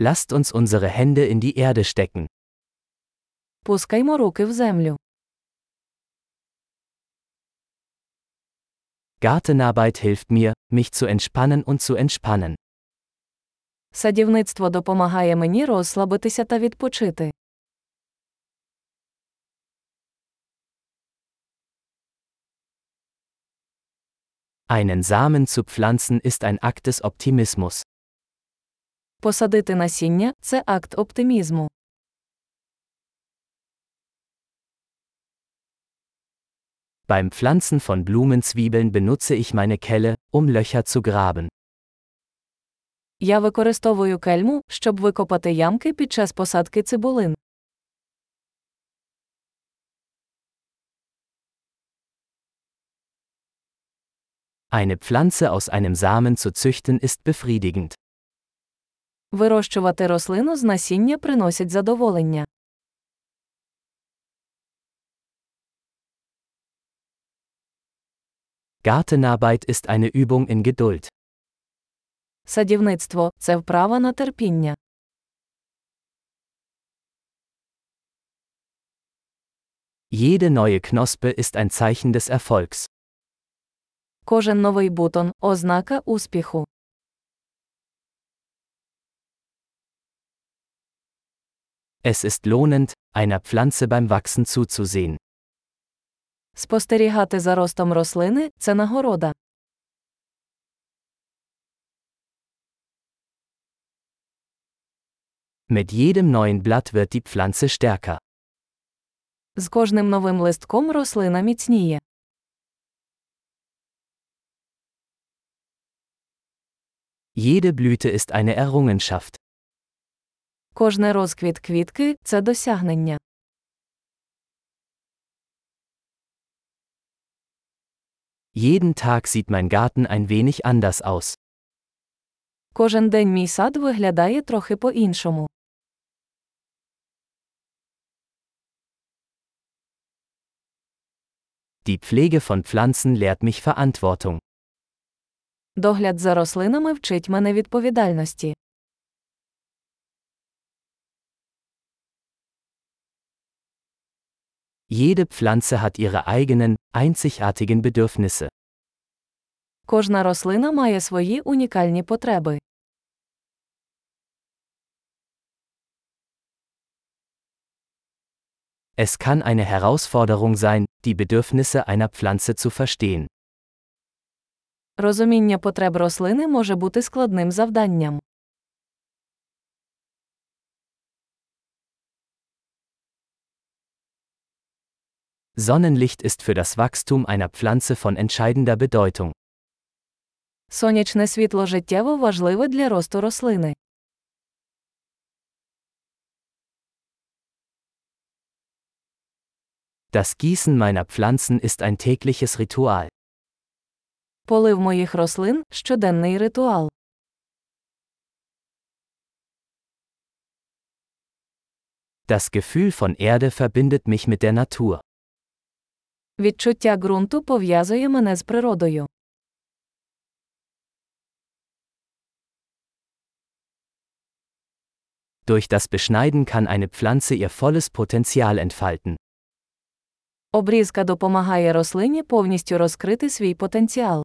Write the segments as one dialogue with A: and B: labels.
A: Lasst uns unsere Hände in die Erde stecken.
B: Пускаймо руки в землю.
A: Gartenarbeit hilft mir, mich zu entspannen und zu entspannen.
B: Садівництво допомагає мені розслабитися та відпочити.
A: Einen Samen zu pflanzen ist ein Akt des Optimismus.
B: Посадити насіння це акт оптимізму.
A: Beim Pflanzen von Blumenzwiebeln benutze ich meine Kelle, um Löcher zu graben.
B: Я використовую кельму, щоб викопати ямки під час посадки цибулин.
A: Eine Pflanze aus einem Samen zu züchten ist befriedigend.
B: Вирощувати рослину з насіння приносить задоволення.
A: Gartenarbeit ist eine Übung in Geduld.
B: Садівництво це вправа на терпіння.
A: Jede neue Knospe ist ein Zeichen des Erfolgs.
B: Кожен новий бутон ознака успіху.
A: Es ist lohnend, einer Pflanze beim Wachsen zuzusehen.
B: Спостерігати за ростом рослини це нагорода.
A: Mit jedem neuen Blatt wird die Pflanze stärker.
B: З кожним новим листком рослина міцніє.
A: Jede Blüte ist eine Errungenschaft.
B: Кожний розквіт квітки це досягнення.
A: Jeden Tag sieht mein Garten ein wenig anders aus.
B: Кожен день мій сад виглядає трохи по-іншому.
A: Die Pflege von Pflanzen lehrt mich Verantwortung.
B: Догляд за рослинами вчить мене відповідальності.
A: Jede Pflanze hat ihre eigenen, einzigartigen Bedürfnisse.
B: Кожна рослина має свої унікальні потреби.
A: Es kann eine Herausforderung sein, die Bedürfnisse einer Pflanze zu verstehen.
B: Розуміння потреб рослини може бути складним завданням.
A: Sonnenlicht ist für das Wachstum einer Pflanze von entscheidender Bedeutung.
B: Сонячне світло життєво важливе для росту рослини.
A: Das Gießen meiner Pflanzen ist ein tägliches Ritual.
B: Полив моїх рослин щоденний ритуал.
A: Das Gefühl von Erde verbindet mich mit der Natur.
B: Відчуття ґрунту пов'язує мене з природою.
A: Durch das Beschneiden kann eine Pflanze ihr volles Potenzial entfalten.
B: Обрізка допомагає рослині повністю розкрити свій потенціал.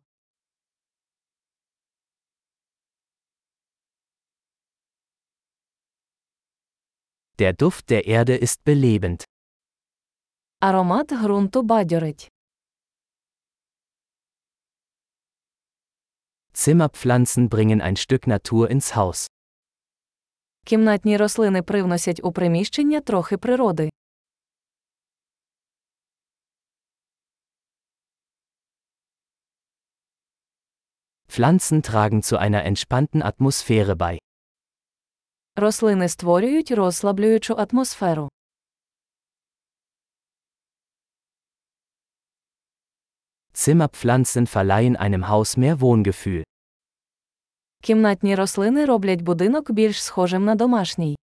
A: Der Duft der Erde ist belebend.
B: Аромат ґрунту бадьорить.
A: Zimmerpflanzen bringen ein Stück Natur ins Haus.
B: Кімнатні рослини привносять у приміщення трохи природи.
A: Pflanzen tragen zu einer entspannten Atmosphäre bei.
B: Рослини створюють розслаблюючу атмосферу.
A: Zimmerpflanzen verleihen einem Haus mehr Wohngefühl.
B: Кімнатні рослини роблять будинок більш схожим на домашній.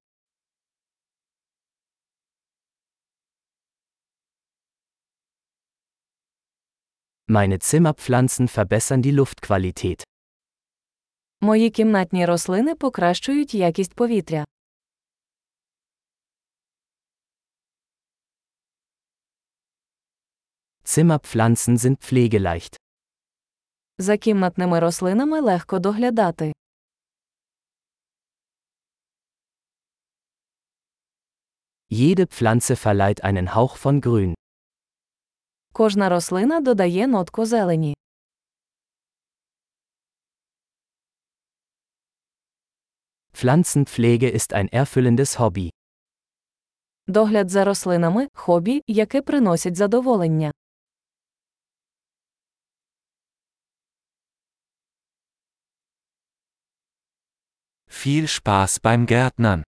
A: Meine Zimmerpflanzen verbessern die Luftqualität.
B: Мої кімнатні рослини покращують якість повітря.
A: Zimmerpflanzen sind pflegeleicht.
B: За кімнатними рослинами легко доглядати.
A: Jede Pflanze verleiht einen Hauch von Grün.
B: Кожна рослина додає нотку зелені.
A: Pflanzenpflege ist ein erfüllendes Hobby.
B: Догляд за рослинами хобі, яке приносить задоволення.
C: Viel Spaß beim Gärtnern.